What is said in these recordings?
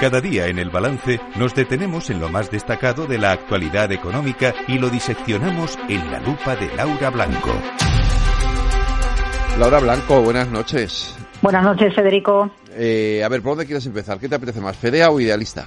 Cada día en el balance nos detenemos en lo más destacado de la actualidad económica y lo diseccionamos en la lupa de Laura Blanco. Laura Blanco, buenas noches. Buenas noches, Federico. Eh, a ver, ¿por dónde quieres empezar? ¿Qué te apetece más, Fedea o Idealista?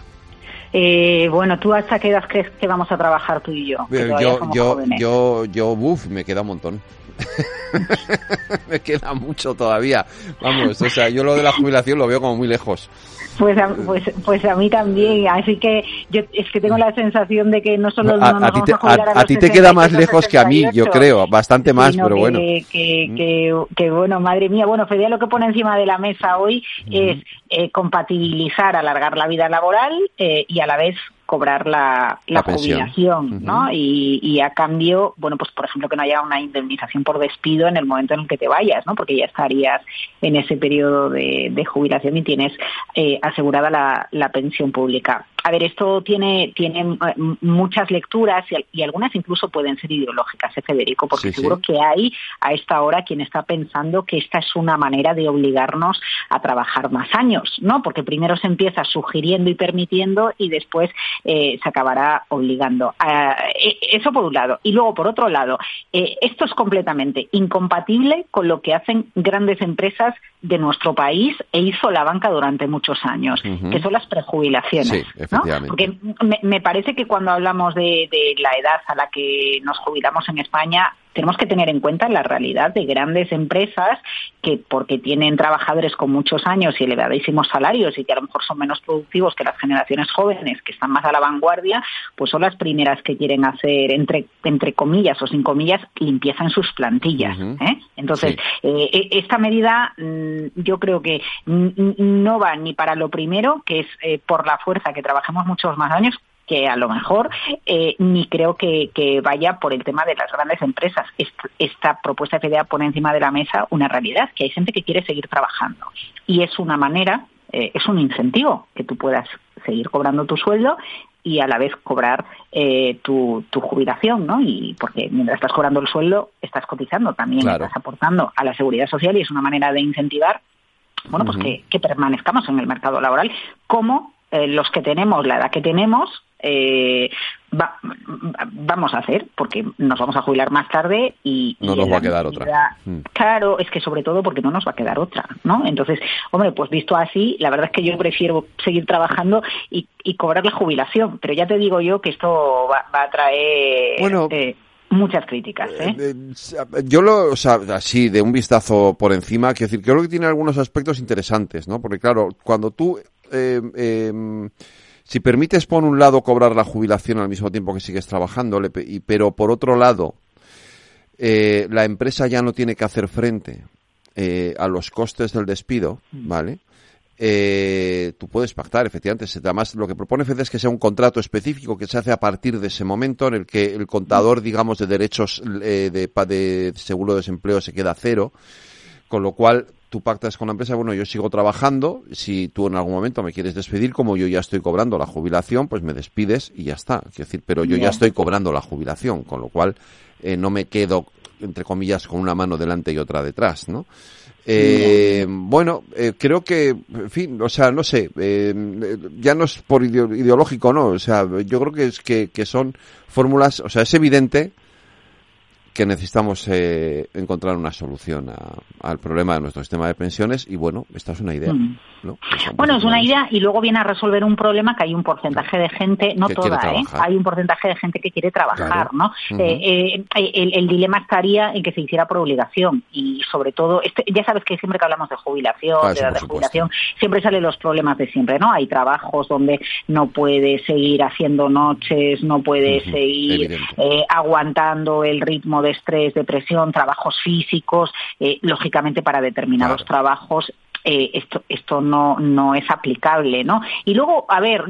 Eh, bueno, ¿tú hasta qué edad crees que vamos a trabajar tú y yo? yo, yo, yo, yo, uff, me queda un montón. me queda mucho todavía. Vamos, o sea, yo lo de la jubilación lo veo como muy lejos. Pues a, pues, pues a mí también, así que yo es que tengo la sensación de que no solo a, no a, ti te, a, ti te queda más lejos que a mí, yo creo, bastante más, pero bueno. Que, que, que, bueno, madre mía, bueno, Fede, lo que pone encima de la mesa hoy es eh, compatibilizar, alargar la vida laboral eh, y a la vez cobrar la, la, jubilación, ¿no? y, y, a cambio, bueno, pues por ejemplo que no haya una indemnización por despido en el momento en el que te vayas, ¿no? Porque ya estarías en ese periodo de, de jubilación y tienes eh, asegurada la, la pensión pública. A ver, esto tiene, tiene eh, muchas lecturas y, algunas incluso pueden ser ideológicas, ¿eh, Federico? Porque seguro que hay a esta hora quien está pensando que esta es una manera de obligarnos a trabajar más años, ¿no? Porque primero se empieza sugiriendo y permitiendo y después eh, se acabará obligando. Ah, e, eso por un lado. Y luego, por otro lado, eh, esto es completamente incompatible con lo que hacen grandes empresas de nuestro país e hizo la banca durante muchos años, que son las prejubilaciones. Porque me, parece que cuando hablamos de, de la edad a la que nos jubilamos en España, tenemos que tener en cuenta la realidad de grandes empresas que porque tienen trabajadores con muchos años y elevadísimos salarios y que a lo mejor son menos productivos que las generaciones jóvenes que están más a la vanguardia, pues son las primeras que quieren hacer entre entre comillas o sin comillas limpieza en sus plantillas. ¿eh? Entonces eh, e, esta medida mm, yo creo que no va ni para lo primero que es eh, por la fuerza que trabajemos muchos más años que a lo mejor eh, ni creo que, vaya por el tema de las grandes empresas. Esta, propuesta de FDA pone encima de la mesa una realidad, que hay gente que quiere seguir trabajando. Y es una manera, eh, es un incentivo que tú puedas seguir cobrando tu sueldo y a la vez cobrar eh, tu, jubilación, ¿no? Y porque mientras estás cobrando el sueldo, estás cotizando también, estás aportando a la seguridad social y es una manera de incentivar, bueno, pues que, que, permanezcamos en el mercado laboral como los que tenemos la edad que tenemos eh, vamos a hacer, porque nos vamos a jubilar más tarde y... No nos va a quedar otra. Mm. Claro, es que sobre todo porque no nos va a quedar otra, ¿no? Entonces, hombre, pues visto así, la verdad es que yo prefiero seguir trabajando y, cobrar la jubilación, pero ya te digo yo que esto va, a traer... Bueno... Eh, muchas críticas. ¿eh? ¿eh? yo lo, o sea, así de un vistazo por encima, quiero decir, creo que tiene algunos aspectos interesantes, ¿no? Porque claro, cuando tú eh, em, si permites por un lado cobrar la jubilación al mismo tiempo que sigues trabajando, pero por otro lado eh, la empresa ya no tiene que hacer frente eh, a los costes del despido, mm. ¿vale? Tú puedes pactar, efectivamente. Además, lo que propone FED es que sea un contrato específico que se hace a partir de ese momento en el que el contador, mm. digamos, de derechos de, de seguro de desempleo se queda cero, con lo cual tú pactas con la empresa, bueno, yo sigo trabajando, si tú en algún momento me quieres despedir, como yo ya estoy cobrando la jubilación, pues me despides y ya está. Quiero decir, pero yo ya estoy cobrando la jubilación, con lo cual eh, no me quedo, entre comillas, con una mano delante y otra detrás, ¿no? Eh, bueno, eh, creo que, en fin, o sea, no sé, ya no es por ideológico, ¿no? O sea, yo creo que es que, que son fórmulas, o sea, es evidente que necesitamos eh, encontrar una solución al problema de nuestro sistema de pensiones y bueno, esta es una idea. Mm. Bueno, es una idea y luego viene a resolver un problema que hay un porcentaje de gente, no toda, ¿eh? hay un porcentaje de gente que quiere trabajar, ¿no? Eh, eh, el, dilema estaría en que se hiciera por obligación y sobre todo, este, ya sabes que siempre que hablamos de jubilación, ah, de edad de jubilación, siempre salen los problemas de siempre, ¿no? Hay trabajos donde no puede seguir haciendo noches, no puede seguir aguantando el ritmo de estrés, depresión, trabajos físicos, lógicamente para determinados trabajos eh, esto, esto no, no es aplicable, ¿no? Y luego, a ver,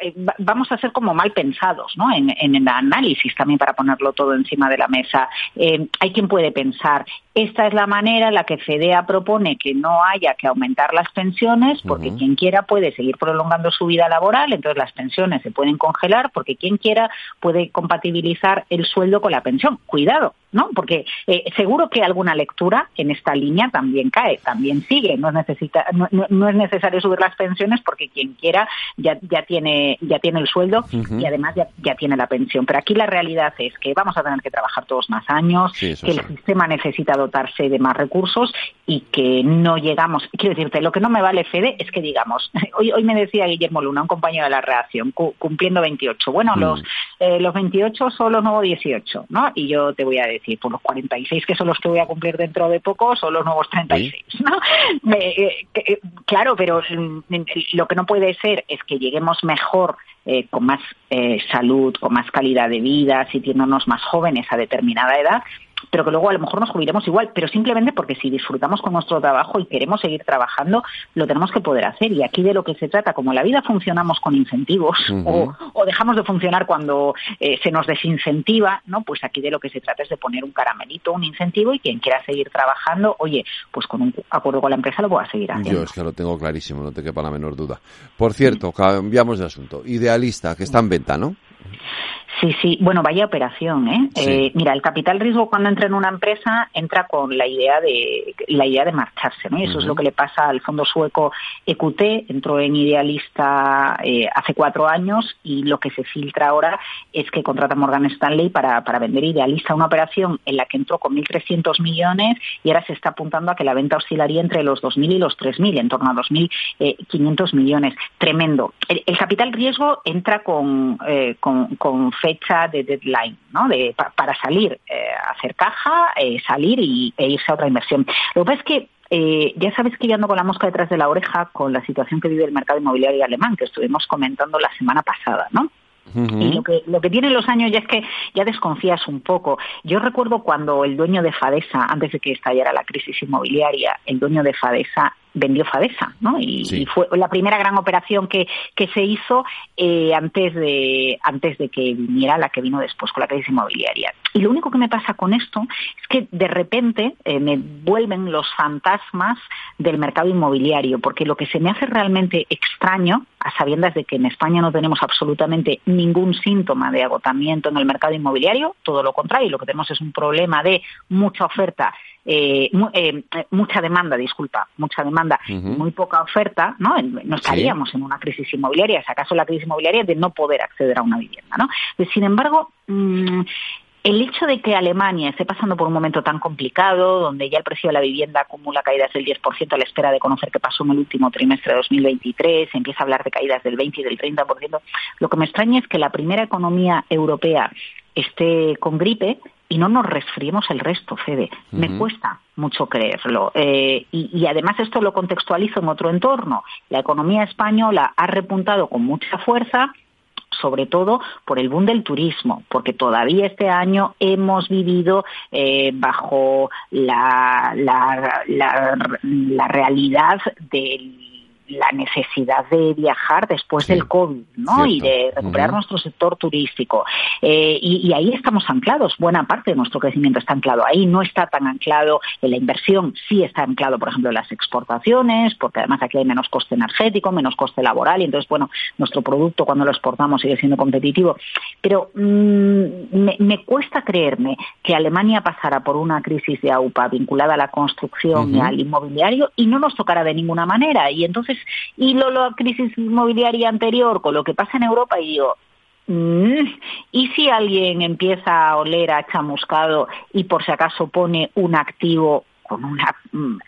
eh, vamos a ser como mal pensados, ¿no? En, en el análisis también para ponerlo todo encima de la mesa. Eh, hay quien puede pensar, esta es la manera en la que FEDEA propone que no haya que aumentar las pensiones, porque quien quiera puede seguir prolongando su vida laboral, entonces las pensiones se pueden congelar, porque quien quiera puede compatibilizar el sueldo con la pensión. Cuidado, ¿no? Porque eh, seguro que alguna lectura en esta línea también cae, también sigue. No es, necesita, no, es necesario subir las pensiones porque quien quiera ya, ya, tiene, ya tiene el sueldo y además ya, ya, tiene la pensión. Pero aquí la realidad es que vamos a tener que trabajar todos más años, que el sistema necesita dotarse de más recursos y que no llegamos. Quiero decirte, lo que no me vale, Fede, es que digamos, hoy, hoy me decía Guillermo Luna, un compañero de la reacción, cumpliendo 28. Bueno, mm. los, eh, los 28 son los nuevos 18, ¿no? Y yo te voy a decir, por los 46 que son los que voy a cumplir dentro de poco son los nuevos 36. ¿no? Eh, eh, claro, pero mm, lo que no puede ser es que lleguemos mejor eh, con más salud, con más calidad de vida, sintiéndonos más jóvenes a determinada edad, pero que luego a lo mejor nos jubilemos igual, pero simplemente porque si disfrutamos con nuestro trabajo y queremos seguir trabajando, lo tenemos que poder hacer. Y aquí de lo que se trata, como en la vida funcionamos con incentivos o, dejamos de funcionar cuando eh, se nos desincentiva, ¿no? Pues aquí de lo que se trata es de poner un caramelito, un incentivo y quien quiera seguir trabajando, oye, pues con un acuerdo con la empresa lo pueda seguir haciendo. Yo es que lo tengo clarísimo, no te quepa la menor duda. Por cierto, cambiamos de asunto. Idealista, que está en venta, ¿no? Sí, sí. Bueno, vaya operación, ¿eh? ¿eh? Mira, el capital riesgo cuando entra en una empresa entra con la idea de la idea de marcharse, ¿no? Y eso es lo que le pasa al fondo sueco EQT. Entró en Idealista eh, hace cuatro años y lo que se filtra ahora es que contrata Morgan Stanley para, para vender Idealista una operación en la que entró con 1.300 millones y ahora se está apuntando a que la venta oscilaría entre los 2.000 y los 3.000, en torno a 2.500 millones. Tremendo. El, capital riesgo entra con, eh, con, con fecha de deadline, ¿no? De, para salir, eh, hacer caja, eh, salir y, e irse a otra inversión. Lo que pasa es que eh, ya sabes que yo ando con la mosca detrás de la oreja con la situación que vive el mercado inmobiliario alemán, que estuvimos comentando la semana pasada, ¿no? Y lo que, lo que tienen los años ya es que ya desconfías un poco. Yo recuerdo cuando el dueño de Fadesa, antes de que estallara la crisis inmobiliaria, el dueño de Fadesa vendió Fadesa, ¿no? Y, fue la primera gran operación que, que se hizo eh, antes de antes de que viniera la que vino después con la crisis inmobiliaria. Y lo único que me pasa con esto es que de repente eh, me vuelven los fantasmas del mercado inmobiliario, porque lo que se me hace realmente extraño, a sabiendas de que en España no tenemos absolutamente ningún síntoma de agotamiento en el mercado inmobiliario, todo lo contrario, lo que tenemos es un problema de mucha oferta eh, eh, mucha demanda, disculpa, mucha demanda, muy poca oferta, ¿no? No estaríamos en una crisis inmobiliaria, si acaso la crisis inmobiliaria de no poder acceder a una vivienda, ¿no? Sin embargo, mm, el hecho de que Alemania esté pasando por un momento tan complicado, donde ya el precio de la vivienda acumula caídas del 10% a la espera de conocer qué pasó en el último trimestre de 2023, se empieza a hablar de caídas del 20 y del 30%, lo que me extraña es que la primera economía europea esté con gripe y no nos resfriemos el resto, Fede. Me cuesta mucho creerlo. Eh, y, además esto lo contextualizo en otro entorno. La economía española ha repuntado con mucha fuerza sobre todo por el boom del turismo, porque todavía este año hemos vivido eh, bajo la, la, la realidad del la necesidad de viajar después del COVID, ¿no? Y de recuperar nuestro sector turístico. Eh, y, ahí estamos anclados. Buena parte de nuestro crecimiento está anclado ahí. No está tan anclado en la inversión. Sí está anclado, por ejemplo, en las exportaciones, porque además aquí hay menos coste energético, menos coste laboral. Y entonces, bueno, nuestro producto cuando lo exportamos sigue siendo competitivo. Pero mm, me, cuesta creerme que Alemania pasara por una crisis de AUPA vinculada a la construcción y al inmobiliario y no nos tocara de ninguna manera. Y entonces y lo, la crisis inmobiliaria anterior con lo que pasa en Europa y digo, mm, ¿y si alguien empieza a oler a chamuscado y por si acaso pone un activo con una mm,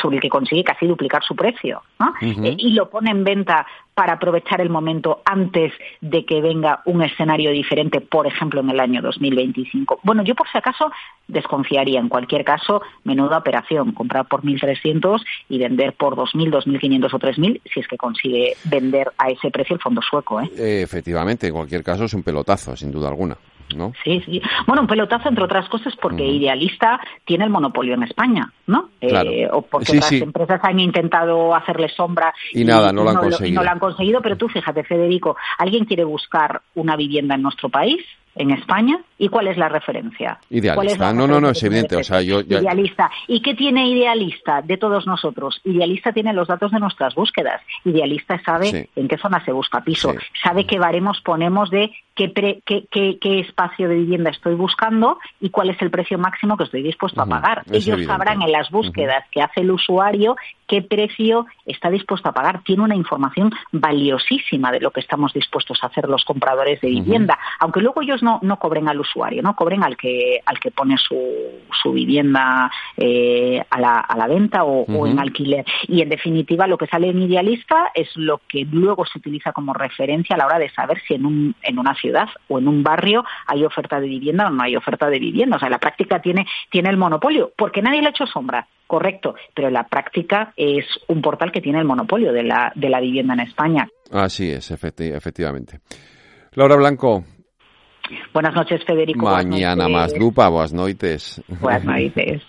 sobre el que consigue casi duplicar su precio eh, y lo pone en venta para aprovechar el momento antes de que venga un escenario diferente, por ejemplo, en el año 2025. Bueno, yo por si acaso desconfiaría. En cualquier caso, menuda operación, comprar por 1.300 y vender por 2.000, 2.500 o 3.000 si es que consigue vender a ese precio el fondo sueco. ¿eh? Efectivamente, en cualquier caso es un pelotazo, sin duda alguna. ¿No? Sí, sí. Bueno, un pelotazo, entre otras cosas, porque Idealista tiene el monopolio en España, ¿no? Eh, o porque otras empresas han intentado hacerle sombra y, nada, no lo han conseguido. no lo han conseguido, pero tú fíjate, Federico, ¿alguien quiere buscar una vivienda en nuestro país? en España y cuál es la referencia. Idealista. no, no, no, es evidente. O sea, yo, Idealista. ¿Y qué tiene idealista de todos nosotros? Idealista tiene los datos de nuestras búsquedas. Idealista sabe en qué zona se busca piso, sabe qué baremos ponemos de qué, qué, espacio de vivienda estoy buscando y cuál es el precio máximo que estoy dispuesto a pagar. Ellos sabrán en las búsquedas que hace el usuario qué precio está dispuesto a pagar. Tiene una información valiosísima de lo que estamos dispuestos a hacer los compradores de vivienda, aunque luego ellos no, no cobren al usuario, no cobren al que, al que pone su, su vivienda eh, a, la, a la venta o, o, en alquiler. Y en definitiva lo que sale en Idealista es lo que luego se utiliza como referencia a la hora de saber si en, un, en una ciudad o en un barrio hay oferta de vivienda o no hay oferta de vivienda. O sea, la práctica tiene, tiene el monopolio, porque nadie le ha hecho sombra, correcto, pero la práctica es un portal que tiene el monopolio de la, de la vivienda en España. Así es, efectivamente. Laura Blanco. Buenas noches, Federico. Mañana más lupa, buenas noites. Buenas noites.